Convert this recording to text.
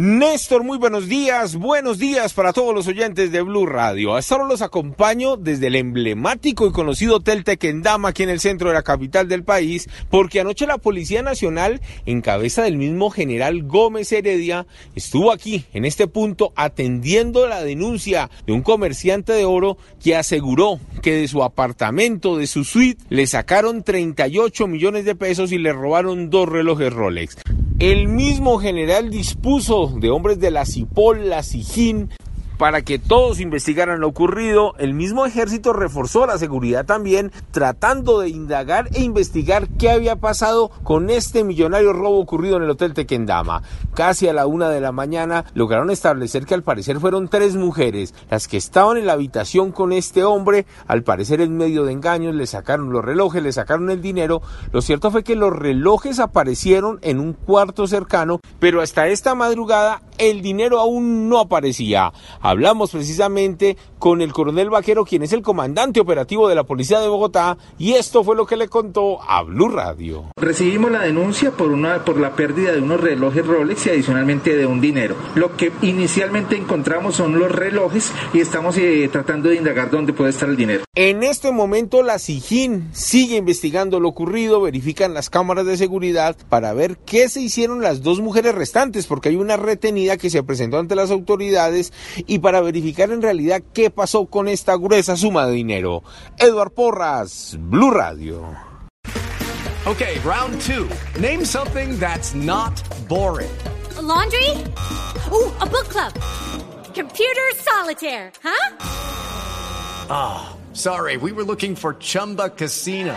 Néstor, muy buenos días, buenos días para todos los oyentes de Blue Radio. A esta hora los acompaño desde el emblemático y conocido Hotel Tequendama aquí en el centro de la capital del país, porque anoche la Policía Nacional, en cabeza del mismo general Gómez Heredia, estuvo aquí, en este punto, atendiendo la denuncia de un comerciante de oro que aseguró que de su apartamento, de su suite, le sacaron 38 millones de pesos y le robaron dos relojes Rolex. El mismo general dispuso de hombres de la CIPOL, la SIJIN, para que todos investigaran lo ocurrido, el mismo ejército reforzó la seguridad también, tratando de indagar e investigar qué había pasado con este millonario robo ocurrido en el Hotel Tequendama. Casi a la una de la mañana lograron establecer que al parecer fueron tres mujeres las que estaban en la habitación con este hombre, al parecer en medio de engaños, le sacaron los relojes, le sacaron el dinero. Lo cierto fue que los relojes aparecieron en un cuarto cercano, pero hasta esta madrugada el dinero aún no aparecía. Hablamos precisamente con el coronel Vaquero, quien es el comandante operativo de la Policía de Bogotá, y esto fue lo que le contó a Blue Radio. Recibimos la denuncia por, una, por la pérdida de unos relojes Rolex y adicionalmente de un dinero. Lo que inicialmente encontramos son los relojes y estamos eh, tratando de indagar dónde puede estar el dinero. En este momento la SIJIN sigue investigando lo ocurrido, verifican las cámaras de seguridad para ver qué se hicieron las dos mujeres restantes, porque hay una retenida que se presentó ante las autoridades y para verificar en realidad qué pasó con esta gruesa suma de dinero. Eduard Porras, Blue Radio. Okay, round two. Name something that's not boring. A laundry? Ooh, a book club. Computer solitaire, huh? Ah, oh, sorry, we were looking for Chumba Casino.